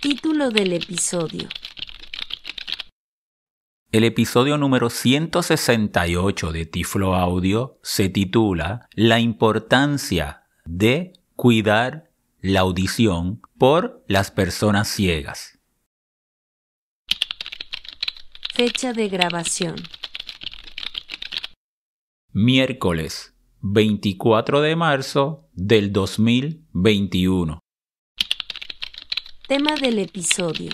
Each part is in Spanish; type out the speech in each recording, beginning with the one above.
Título del episodio. El episodio número 168 de Tiflo Audio se titula La importancia de cuidar la audición por las personas ciegas. Fecha de grabación. Miércoles 24 de marzo del 2021. Tema del episodio.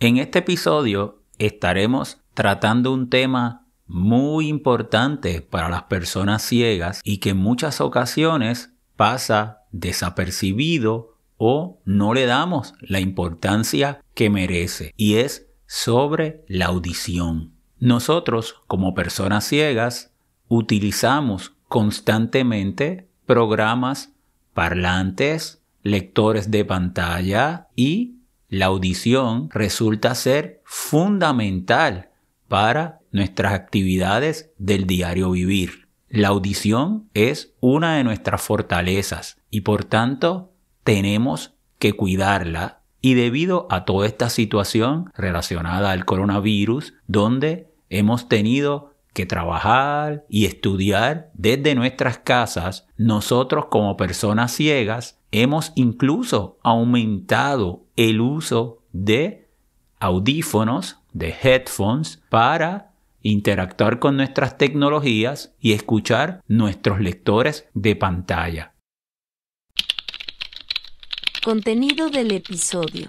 En este episodio estaremos tratando un tema muy importante para las personas ciegas y que en muchas ocasiones pasa desapercibido o no le damos la importancia que merece y es sobre la audición. Nosotros como personas ciegas utilizamos constantemente programas parlantes, lectores de pantalla y la audición resulta ser fundamental para nuestras actividades del diario vivir. La audición es una de nuestras fortalezas y por tanto tenemos que cuidarla y debido a toda esta situación relacionada al coronavirus donde hemos tenido que trabajar y estudiar desde nuestras casas, nosotros como personas ciegas hemos incluso aumentado el uso de audífonos, de headphones, para interactuar con nuestras tecnologías y escuchar nuestros lectores de pantalla. Contenido del episodio.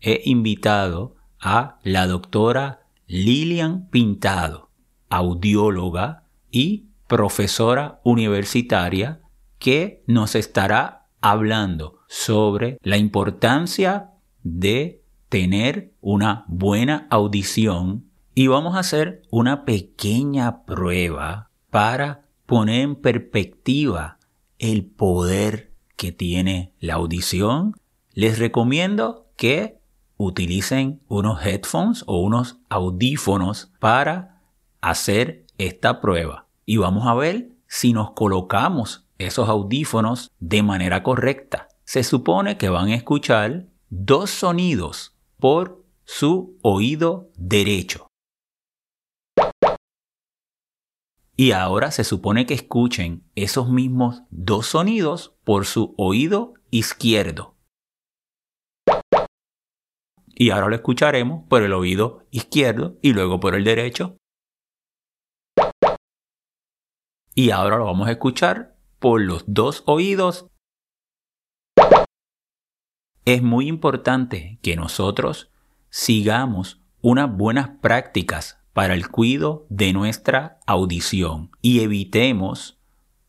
He invitado a la doctora Lilian Pintado, audióloga y profesora universitaria, que nos estará hablando sobre la importancia de tener una buena audición y vamos a hacer una pequeña prueba para poner en perspectiva el poder que tiene la audición. Les recomiendo que utilicen unos headphones o unos audífonos para hacer esta prueba. Y vamos a ver si nos colocamos esos audífonos de manera correcta. Se supone que van a escuchar dos sonidos por su oído derecho. Y ahora se supone que escuchen esos mismos dos sonidos por su oído izquierdo. Y ahora lo escucharemos por el oído izquierdo y luego por el derecho. Y ahora lo vamos a escuchar por los dos oídos es muy importante que nosotros sigamos unas buenas prácticas para el cuidado de nuestra audición y evitemos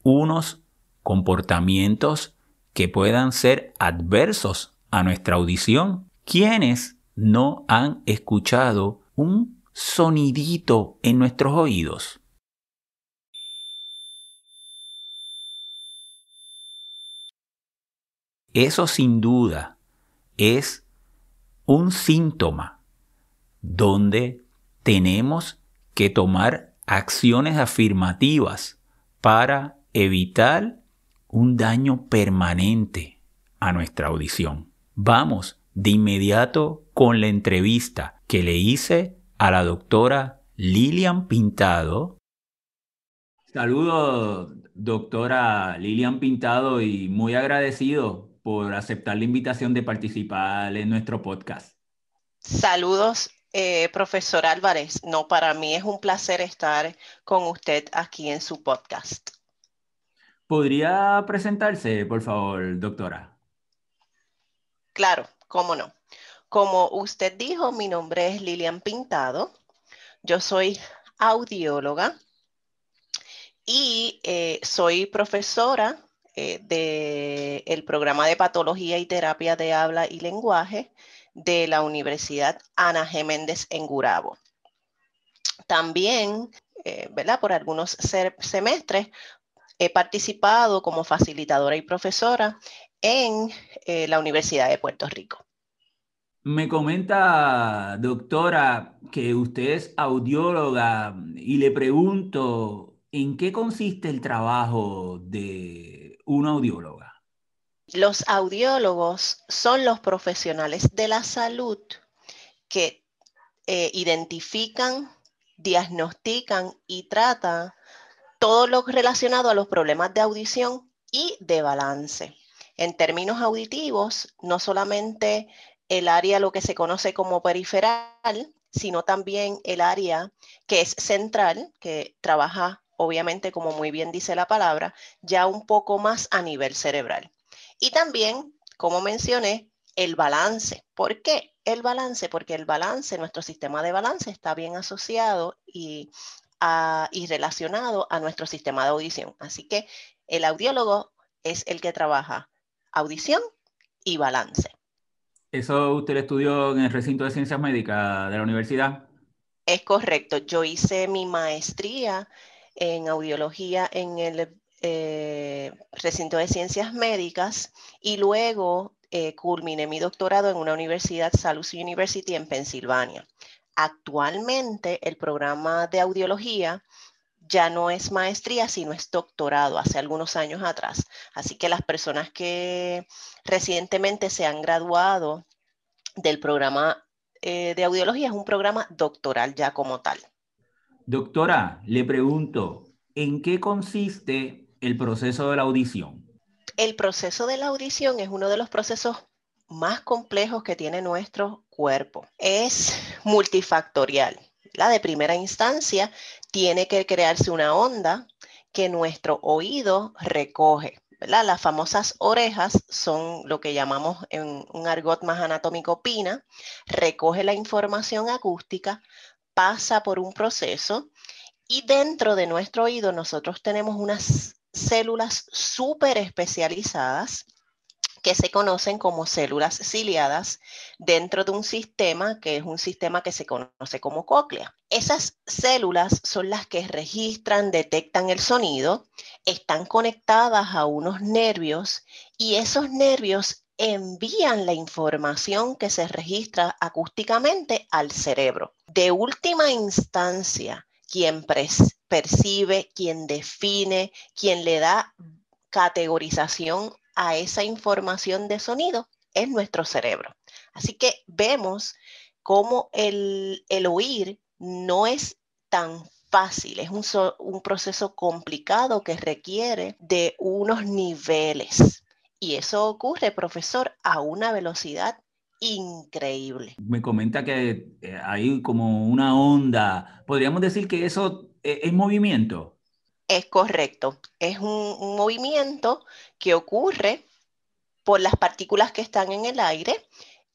unos comportamientos que puedan ser adversos a nuestra audición. Quienes no han escuchado un sonidito en nuestros oídos? Eso sin duda es un síntoma donde tenemos que tomar acciones afirmativas para evitar un daño permanente a nuestra audición. Vamos de inmediato con la entrevista que le hice a la doctora Lilian Pintado. Saludos, doctora Lilian Pintado, y muy agradecido por aceptar la invitación de participar en nuestro podcast. Saludos, eh, profesor Álvarez. No, para mí es un placer estar con usted aquí en su podcast. ¿Podría presentarse, por favor, doctora? Claro, cómo no. Como usted dijo, mi nombre es Lilian Pintado. Yo soy audióloga y eh, soy profesora eh, del programa de patología y terapia de habla y lenguaje de la Universidad Ana G. Méndez en Gurabo. También, eh, ¿verdad? Por algunos semestres he participado como facilitadora y profesora en eh, la Universidad de Puerto Rico. Me comenta, doctora, que usted es audióloga y le pregunto, ¿en qué consiste el trabajo de una audióloga? Los audiólogos son los profesionales de la salud que eh, identifican, diagnostican y tratan todo lo relacionado a los problemas de audición y de balance. En términos auditivos, no solamente el área lo que se conoce como periferal, sino también el área que es central, que trabaja obviamente, como muy bien dice la palabra, ya un poco más a nivel cerebral. Y también, como mencioné, el balance. ¿Por qué? El balance, porque el balance, nuestro sistema de balance está bien asociado y, y relacionado a nuestro sistema de audición. Así que el audiólogo es el que trabaja audición y balance. ¿Eso usted estudió en el recinto de ciencias médicas de la universidad? Es correcto. Yo hice mi maestría en audiología en el eh, recinto de ciencias médicas y luego eh, culminé mi doctorado en una universidad, Salus University en Pensilvania. Actualmente el programa de audiología ya no es maestría, sino es doctorado hace algunos años atrás. Así que las personas que recientemente se han graduado del programa eh, de audiología es un programa doctoral ya como tal. Doctora, le pregunto, ¿en qué consiste el proceso de la audición? El proceso de la audición es uno de los procesos más complejos que tiene nuestro cuerpo. Es multifactorial. La de primera instancia tiene que crearse una onda que nuestro oído recoge. Las famosas orejas son lo que llamamos en un argot más anatómico pina, recoge la información acústica, pasa por un proceso y dentro de nuestro oído nosotros tenemos unas células súper especializadas que se conocen como células ciliadas dentro de un sistema que es un sistema que se conoce como cóclea. Esas células son las que registran, detectan el sonido, están conectadas a unos nervios y esos nervios envían la información que se registra acústicamente al cerebro. De última instancia, quien percibe, quien define, quien le da categorización a esa información de sonido es nuestro cerebro. Así que vemos cómo el, oír no es tan fácil, es un, un proceso complicado que requiere de unos niveles. Y eso ocurre, profesor, a una velocidad increíble. Me comenta que eh, hay como una onda. ¿Podríamos decir que eso eh, es movimiento? Es correcto, es un, movimiento que ocurre por las partículas que están en el aire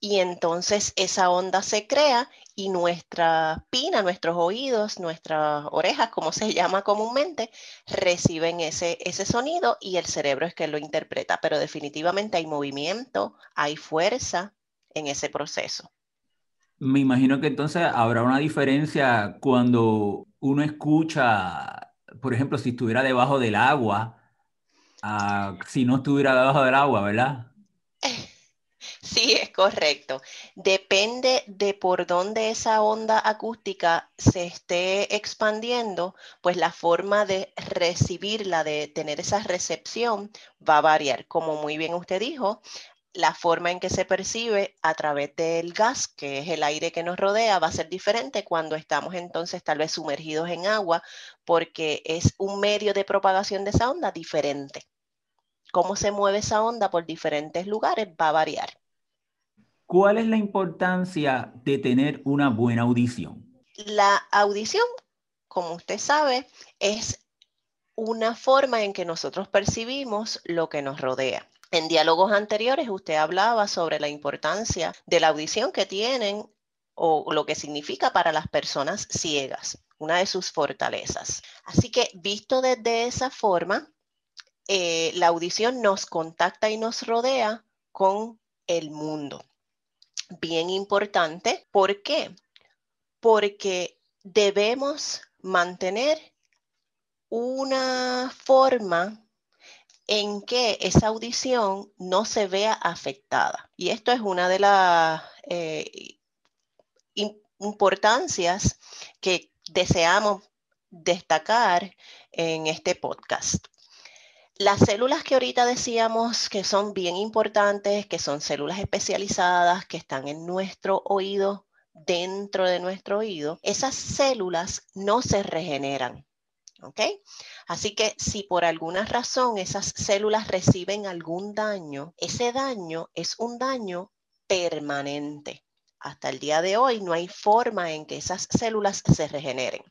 y entonces esa onda se crea y nuestra pina, nuestros oídos, nuestras orejas, como se llama comúnmente, reciben ese, ese sonido y el cerebro es que lo interpreta. Pero definitivamente hay movimiento, hay fuerza en ese proceso. Me imagino que entonces habrá una diferencia cuando uno escucha por ejemplo, si estuviera debajo del agua, si no estuviera debajo del agua, ¿verdad? Sí, es correcto. Depende de por dónde esa onda acústica se esté expandiendo, pues la forma de recibirla, de tener esa recepción, va a variar. Como muy bien usted dijo, la forma en que se percibe a través del gas, que es el aire que nos rodea, va a ser diferente cuando estamos entonces tal vez sumergidos en agua, porque es un medio de propagación de esa onda diferente. Cómo se mueve esa onda por diferentes lugares va a variar. ¿Cuál es la importancia de tener una buena audición? La audición, como usted sabe, es una forma en que nosotros percibimos lo que nos rodea. En diálogos anteriores usted hablaba sobre la importancia de la audición que tienen o lo que significa para las personas ciegas, una de sus fortalezas. Así que visto desde esa forma, eh, la audición nos contacta y nos rodea con el mundo. Bien importante. ¿Por qué? Porque debemos mantener una forma en que esa audición no se vea afectada. Y esto es una de las eh, importancias que deseamos destacar en este podcast. Las células que ahorita decíamos que son bien importantes, que son células especializadas, que están en nuestro oído, dentro de nuestro oído, esas células no se regeneran. ¿Ok? Así que si por alguna razón esas células reciben algún daño, ese daño es un daño permanente. Hasta el día de hoy no hay forma en que esas células se regeneren.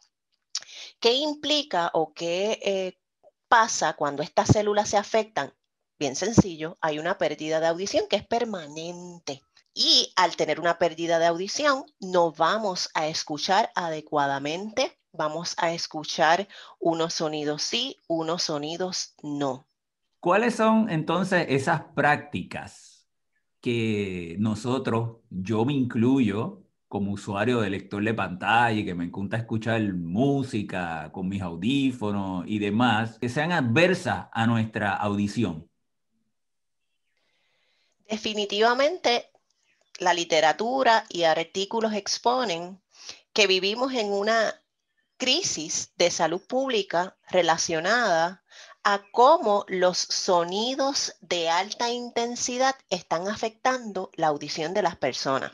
¿Qué implica o qué eh, pasa cuando estas células se afectan? Bien sencillo, hay una pérdida de audición que es permanente. Y al tener una pérdida de audición, no vamos a escuchar adecuadamente, vamos a escuchar unos sonidos sí, unos sonidos no. ¿Cuáles son entonces esas prácticas que nosotros, yo me incluyo, como usuario de lector de pantalla y que me encanta escuchar música con mis audífonos y demás, que sean adversas a nuestra audición? Definitivamente, la literatura y artículos exponen que vivimos en una crisis de salud pública relacionada a cómo los sonidos de alta intensidad están afectando la audición de las personas.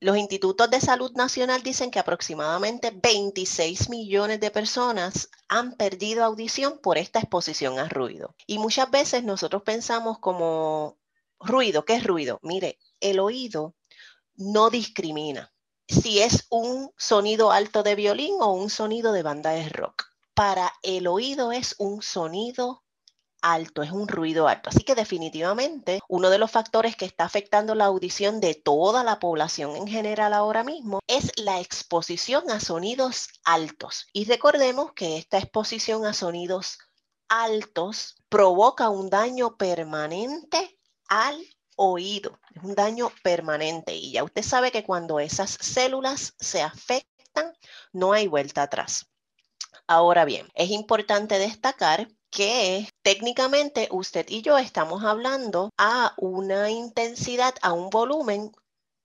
Los institutos de salud nacional dicen que aproximadamente 26 millones de personas han perdido audición por esta exposición a ruido. Y muchas veces nosotros pensamos como ruido, ¿qué es ruido? Mire, el oído no discrimina si es un sonido alto de violín o un sonido de banda de rock. Para el oído es un sonido alto, es un ruido alto. Así que definitivamente uno de los factores que está afectando la audición de toda la población en general ahora mismo es la exposición a sonidos altos. Y recordemos que esta exposición a sonidos altos provoca un daño permanente al oído, es un daño permanente. Y ya usted sabe que cuando esas células se afectan, no hay vuelta atrás. Ahora bien, es importante destacar que técnicamente usted y yo estamos hablando a una intensidad, a un volumen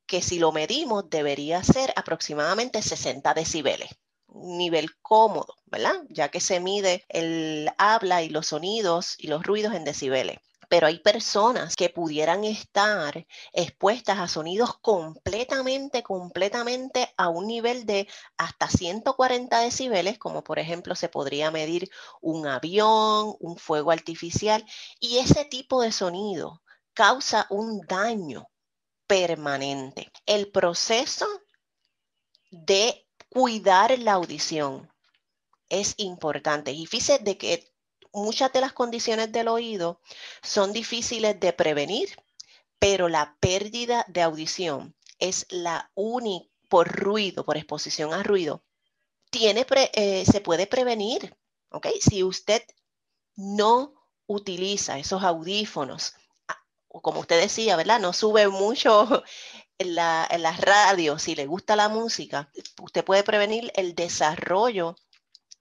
que si lo medimos debería ser aproximadamente 60 decibeles. Un nivel cómodo, ¿verdad? Ya que se mide el habla y los sonidos y los ruidos en decibeles pero hay personas que pudieran estar expuestas a sonidos completamente, completamente a un nivel de hasta 140 decibeles, como por ejemplo se podría medir un avión, un fuego artificial, y ese tipo de sonido causa un daño permanente. El proceso de cuidar la audición es importante. Y fíjese de que muchas de las condiciones del oído son difíciles de prevenir, pero la pérdida de audición es la única por ruido, por exposición a ruido, tiene eh, se puede prevenir. ¿ok? Si usted no utiliza esos audífonos, ah, como usted decía, ¿verdad? No sube mucho en la, en la radio, si le gusta la música, usted puede prevenir el desarrollo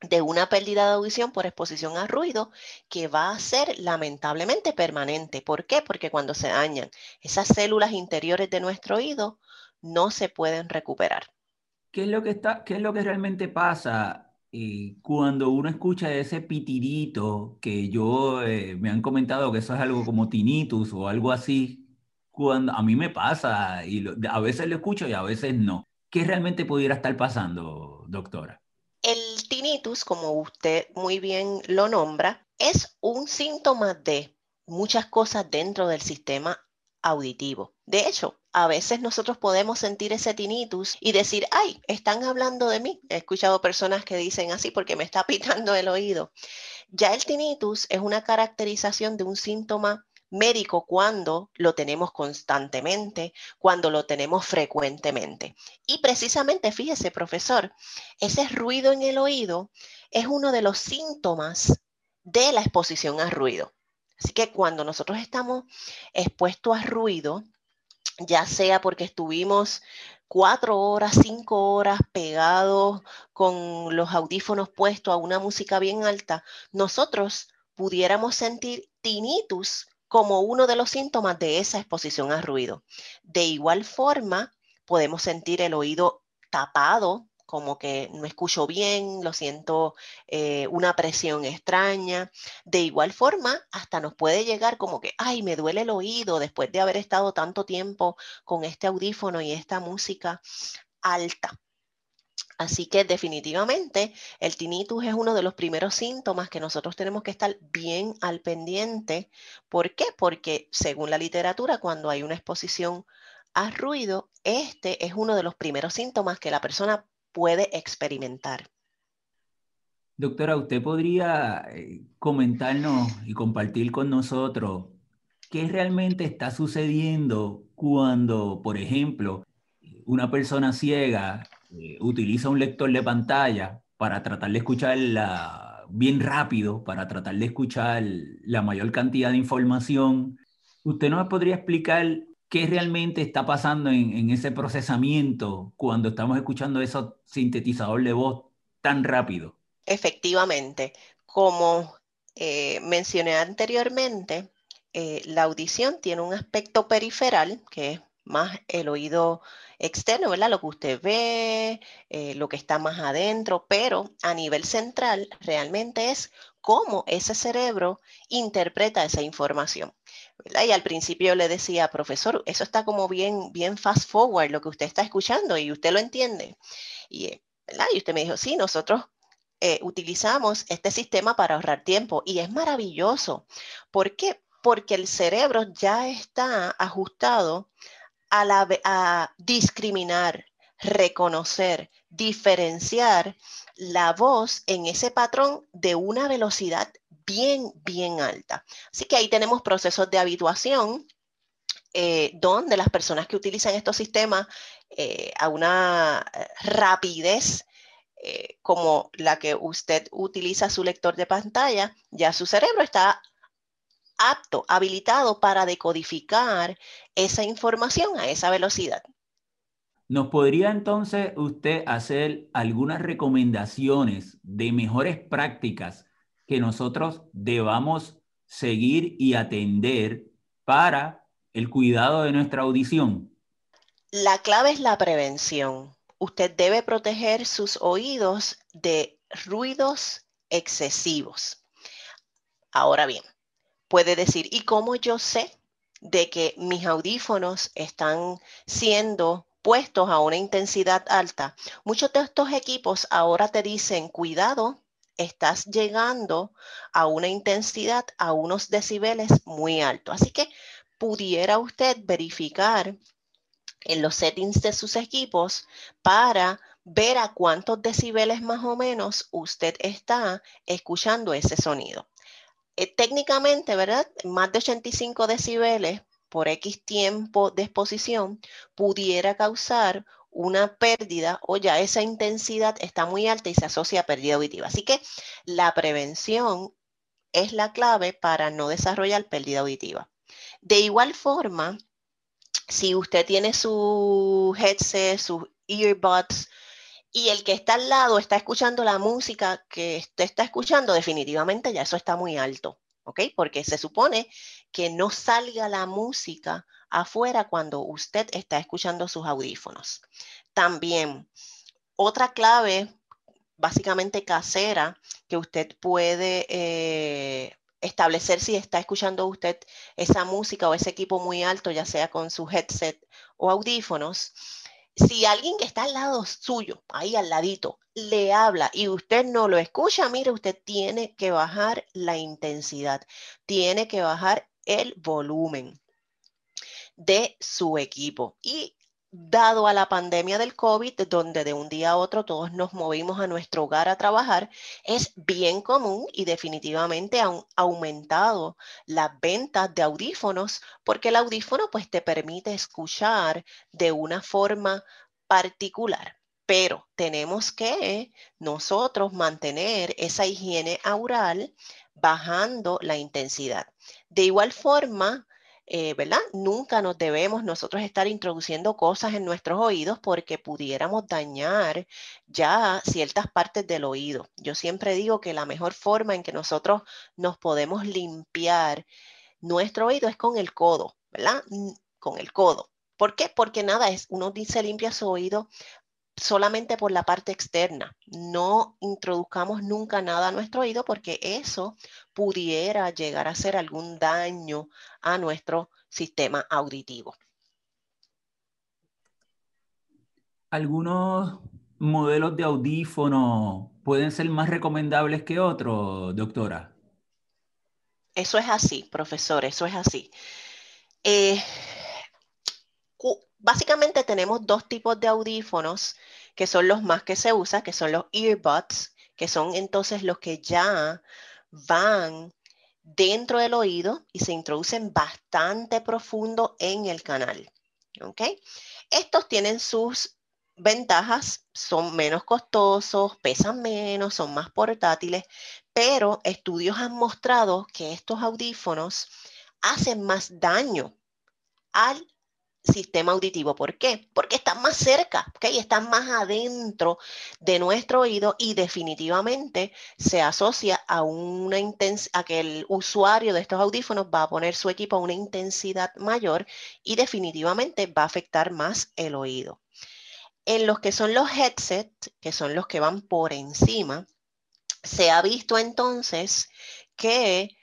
de una pérdida de audición por exposición a ruido que va a ser lamentablemente permanente. ¿Por qué? Porque cuando se dañan esas células interiores de nuestro oído, no se pueden recuperar. ¿Qué es lo que, está, qué es lo que realmente pasa eh, cuando uno escucha ese pitirito que yo eh, me han comentado que eso es algo como tinnitus o algo así? Cuando a mí me pasa y a veces lo escucho y a veces no. ¿Qué realmente pudiera estar pasando, doctora? El tinnitus, como usted muy bien lo nombra, es un síntoma de muchas cosas dentro del sistema auditivo. De hecho, a veces nosotros podemos sentir ese tinnitus y decir, ay, están hablando de mí. He escuchado personas que dicen así porque me está pitando el oído. Ya el tinnitus es una caracterización de un síntoma médico cuando lo tenemos constantemente, cuando lo tenemos frecuentemente. Y precisamente, fíjese, profesor, ese ruido en el oído es uno de los síntomas de la exposición a ruido. Así que cuando nosotros estamos expuestos a ruido, ya sea porque estuvimos cuatro horas, cinco horas pegados con los audífonos puestos a una música bien alta, nosotros pudiéramos sentir tinnitus como uno de los síntomas de esa exposición a ruido. De igual forma, podemos sentir el oído tapado como que no escucho bien, lo siento eh, una presión extraña. De igual forma, hasta nos puede llegar como que, ay, me duele el oído después de haber estado tanto tiempo con este audífono y esta música alta. Así que definitivamente el tinnitus es uno de los primeros síntomas que nosotros tenemos que estar bien al pendiente. ¿Por qué? Porque según la literatura, cuando hay una exposición a ruido, este es uno de los primeros síntomas que la persona puede experimentar. Doctora, ¿usted podría eh, comentarnos y compartir con nosotros qué realmente está sucediendo cuando, por ejemplo, una persona ciega eh, utiliza un lector de pantalla para tratar de escuchar bien rápido, para tratar de escuchar la mayor cantidad de información? ¿Usted nos podría explicar qué realmente está pasando en, ese procesamiento cuando estamos escuchando esos sintetizador de voz tan rápido. Efectivamente, como eh, mencioné anteriormente, eh, la audición tiene un aspecto periferal, que es más el oído externo, ¿verdad? Lo que usted ve, eh, lo que está más adentro, pero a nivel central realmente es cómo ese cerebro interpreta esa información. Y al principio le decía, profesor, eso está como bien, bien fast forward lo que usted está escuchando y usted lo entiende. Y, eh, y usted me dijo, sí, nosotros eh, utilizamos este sistema para ahorrar tiempo y es maravilloso. ¿Por qué? Porque el cerebro ya está ajustado a, discriminar, reconocer, diferenciar la voz en ese patrón de una velocidad bien, bien alta. Así que ahí tenemos procesos de habituación eh, donde las personas que utilizan estos sistemas eh, a una eh, rapidez como la que usted utiliza su lector de pantalla, ya su cerebro está apto, habilitado para decodificar esa información a esa velocidad. ¿Nos podría entonces usted hacer algunas recomendaciones de mejores prácticas que nosotros debamos seguir y atender para el cuidado de nuestra audición? La clave es la prevención. Usted debe proteger sus oídos de ruidos excesivos. Ahora bien, puede decir, ¿y cómo yo sé de que mis audífonos están siendo puestos a una intensidad alta? Muchos de estos equipos ahora te dicen, cuidado, estás llegando a una intensidad, a unos decibeles muy altos. Así que pudiera usted verificar en los settings de sus equipos para ver a cuántos decibeles más o menos usted está escuchando ese sonido. Eh, técnicamente, ¿verdad? Más de 85 decibeles por X tiempo de exposición pudiera causar una pérdida o ya esa intensidad está muy alta y se asocia a pérdida auditiva. Así que la prevención es la clave para no desarrollar pérdida auditiva. De igual forma, si usted tiene su headset, sus earbuds, y el que está al lado está escuchando la música que usted está escuchando, definitivamente ya eso está muy alto, ¿ok? Porque se supone que no salga la música afuera cuando usted está escuchando sus audífonos. También, otra clave básicamente casera que usted puede eh, establecer si está escuchando usted esa música o ese equipo muy alto, ya sea con su headset o audífonos. Si alguien que está al lado suyo, ahí al ladito, le habla y usted no lo escucha, mire, usted tiene que bajar la intensidad, tiene que bajar el volumen de su equipo. Y dado a la pandemia del COVID, donde de un día a otro todos nos movimos a nuestro hogar a trabajar, es bien común y definitivamente han aumentado las ventas de audífonos porque el audífono pues te permite escuchar de una forma particular. Pero tenemos que nosotros mantener esa higiene aural bajando la intensidad. De igual forma, eh, ¿verdad? Nunca nos debemos nosotros estar introduciendo cosas en nuestros oídos porque pudiéramos dañar ya ciertas partes del oído. Yo siempre digo que la mejor forma en que nosotros nos podemos limpiar nuestro oído es con el codo, ¿verdad? Con el codo. ¿Por qué? Porque nada, es, uno dice limpia su oído solamente por la parte externa. No introduzcamos nunca nada a nuestro oído porque eso pudiera llegar a hacer algún daño a nuestro sistema auditivo. Algunos modelos de audífono pueden ser más recomendables que otros, doctora. Eso es así, profesor, eso es así. Eh, básicamente tenemos dos tipos de audífonos que son los más que se usan, que son los earbuds, que son entonces los que ya van dentro del oído y se introducen bastante profundo en el canal. Estos tienen sus ventajas, son menos costosos, pesan menos, son más portátiles, pero estudios han mostrado que estos audífonos hacen más daño al sistema auditivo. ¿Por qué? Porque están más cerca, ¿ok? Están más adentro de nuestro oído y definitivamente se asocia a una a que el usuario de estos audífonos va a poner su equipo a una intensidad mayor y definitivamente va a afectar más el oído. En los que son los headsets, que son los que van por encima, se ha visto entonces que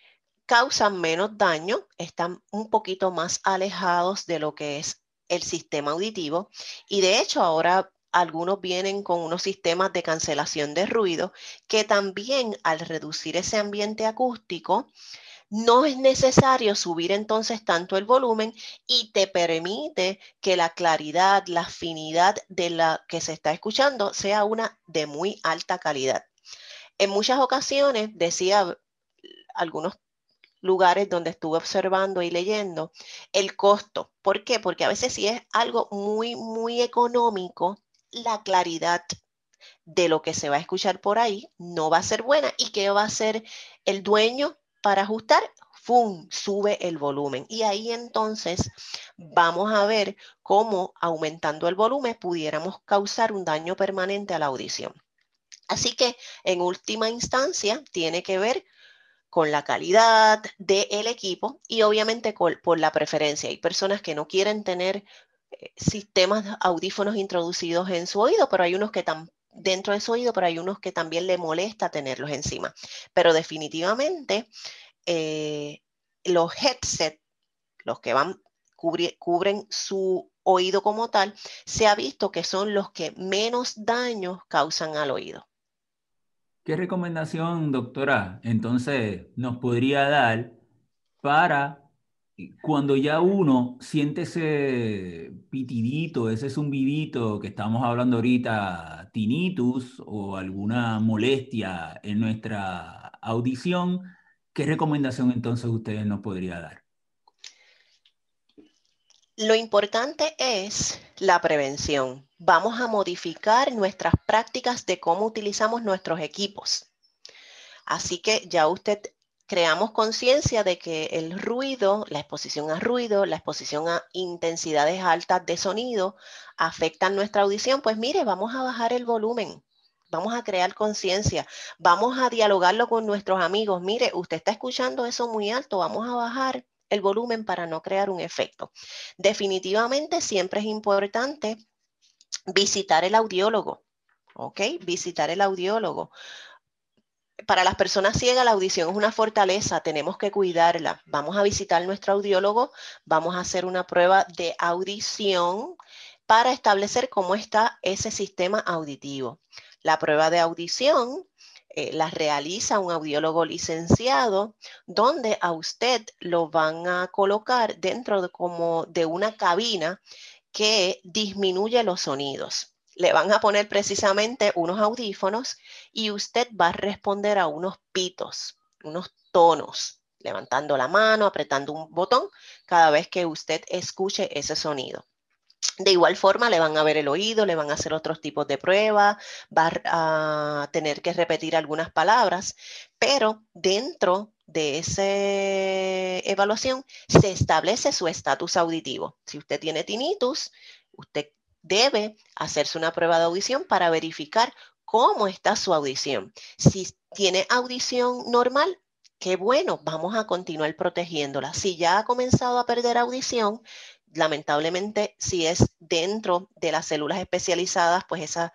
causan menos daño, están un poquito más alejados de lo que es el sistema auditivo y de hecho ahora algunos vienen con unos sistemas de cancelación de ruido que también al reducir ese ambiente acústico no es necesario subir entonces tanto el volumen y te permite que la claridad, la afinidad de la que se está escuchando sea una de muy alta calidad. En muchas ocasiones, decía algunos lugares donde estuve observando y leyendo, el costo. ¿Por qué? Porque a veces si es algo muy, muy económico, la claridad de lo que se va a escuchar por ahí no va a ser buena. ¿Y qué va a hacer el dueño para ajustar? ¡Fum! Sube el volumen. Y ahí entonces vamos a ver cómo aumentando el volumen pudiéramos causar un daño permanente a la audición. Así que en última instancia tiene que ver con la calidad del equipo y obviamente por la preferencia. Hay personas que no quieren tener eh, sistemas audífonos introducidos en su oído, pero hay unos que están dentro de su oído, pero hay unos que también le molesta tenerlos encima. Pero definitivamente eh, los headsets, los que van cubren su oído como tal, se ha visto que son los que menos daños causan al oído. ¿Qué recomendación, doctora, entonces nos podría dar para cuando ya uno siente ese pitidito, ese zumbidito que estamos hablando ahorita, tinnitus o alguna molestia en nuestra audición, ¿qué recomendación entonces ustedes nos podría dar? Lo importante es la prevención. Vamos a modificar nuestras prácticas de cómo utilizamos nuestros equipos. Así que ya usted creamos conciencia de que el ruido, la exposición a ruido, la exposición a intensidades altas de sonido afectan nuestra audición. Pues mire, vamos a bajar el volumen. Vamos a crear conciencia, vamos a dialogarlo con nuestros amigos. Mire, usted está escuchando eso muy alto, vamos a bajar el volumen para no crear un efecto. Definitivamente siempre es importante visitar el audiólogo, ¿ok? Visitar el audiólogo. Para las personas ciegas la audición es una fortaleza, tenemos que cuidarla. Vamos a visitar nuestro audiólogo, vamos a hacer una prueba de audición para establecer cómo está ese sistema auditivo. La prueba de audición eh, las realiza un audiólogo licenciado, donde a usted lo van a colocar dentro de como de una cabina que disminuye los sonidos. Le van a poner precisamente unos audífonos y usted va a responder a unos pitos, unos tonos, levantando la mano, apretando un botón cada vez que usted escuche ese sonido. De igual forma, le van a ver el oído, le van a hacer otros tipos de pruebas, va a tener que repetir algunas palabras, pero dentro de esa evaluación se establece su estatus auditivo. Si usted tiene tinnitus, usted debe hacerse una prueba de audición para verificar cómo está su audición. Si tiene audición normal, qué bueno, vamos a continuar protegiéndola. Si ya ha comenzado a perder audición, lamentablemente, si es dentro de las células especializadas, pues esa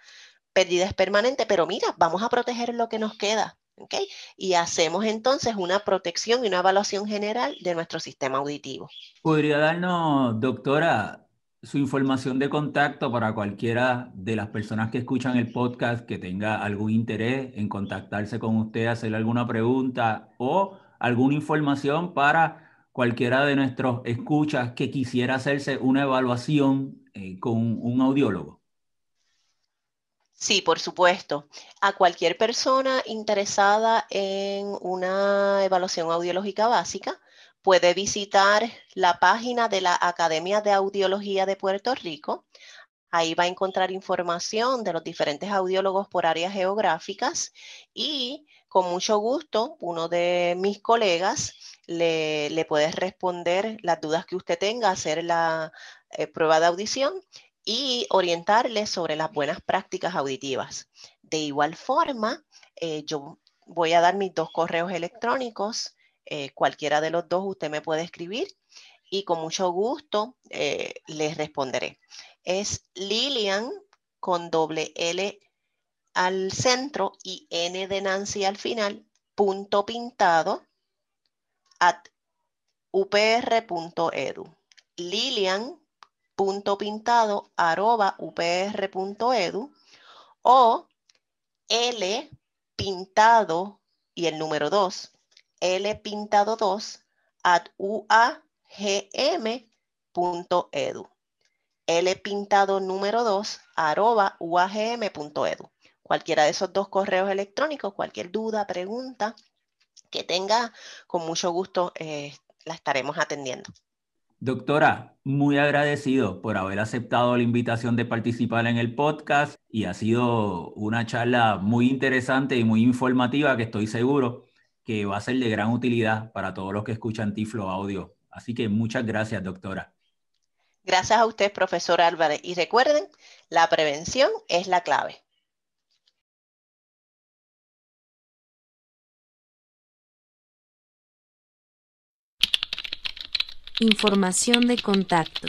pérdida es permanente, pero mira, vamos a proteger lo que nos queda. ¿Okay? Y hacemos entonces una protección y una evaluación general de nuestro sistema auditivo. ¿Podría darnos, doctora, su información de contacto para cualquiera de las personas que escuchan el podcast que tenga algún interés en contactarse con usted, hacerle alguna pregunta o alguna información para cualquiera de nuestros escuchas que quisiera hacerse una evaluación eh, con un audiólogo? Sí, por supuesto. A cualquier persona interesada en una evaluación audiológica básica puede visitar la página de la Academia de Audiología de Puerto Rico. Ahí va a encontrar información de los diferentes audiólogos por áreas geográficas y con mucho gusto uno de mis colegas le, le puede responder las dudas que usted tenga, hacer la eh, prueba de audición y orientarle sobre las buenas prácticas auditivas. De igual forma, eh, yo voy a dar mis dos correos electrónicos. Eh, cualquiera de los dos usted me puede escribir y con mucho gusto les responderé. Es Lilian con doble L al centro y N de Nancy al final, punto pintado at upr.edu. Lilian punto pintado arroba upr.edu o L pintado y el número 2, L pintado 2 at uagm.edu. L pintado número 2 arroba uagm.edu cualquiera de esos dos correos electrónicos, cualquier duda, pregunta que tenga, con mucho gusto eh, la estaremos atendiendo. Doctora, muy agradecido por haber aceptado la invitación de participar en el podcast y ha sido una charla muy interesante y muy informativa que estoy seguro que va a ser de gran utilidad para todos los que escuchan Tiflo Audio. Así que muchas gracias, doctora. Gracias a usted, profesor Álvarez. Y recuerden, la prevención es la clave. Información de contacto.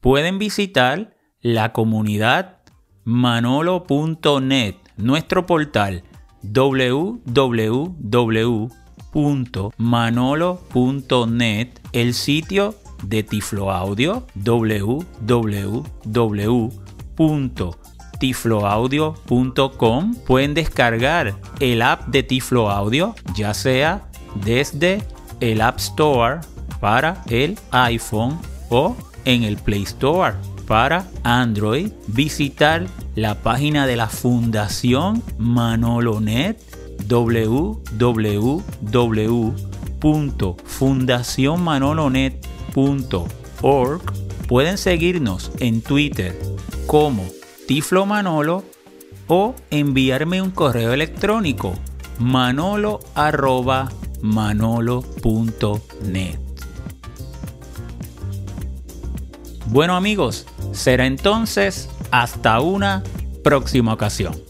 Pueden visitar la comunidad manolo.net, nuestro portal www.manolo.net, el sitio de Tiflo Audio www.tifloaudio.com. Pueden descargar el app de Tiflo Audio, ya sea desde el App Store para el iPhone o en el Play Store para Android, visitar la página de la Fundación Manolonet www.fundacionmanolonet.org. Pueden seguirnos en Twitter como Tiflo Manolo o enviarme un correo electrónico manolo manolo.net. Bueno amigos, será entonces hasta una próxima ocasión.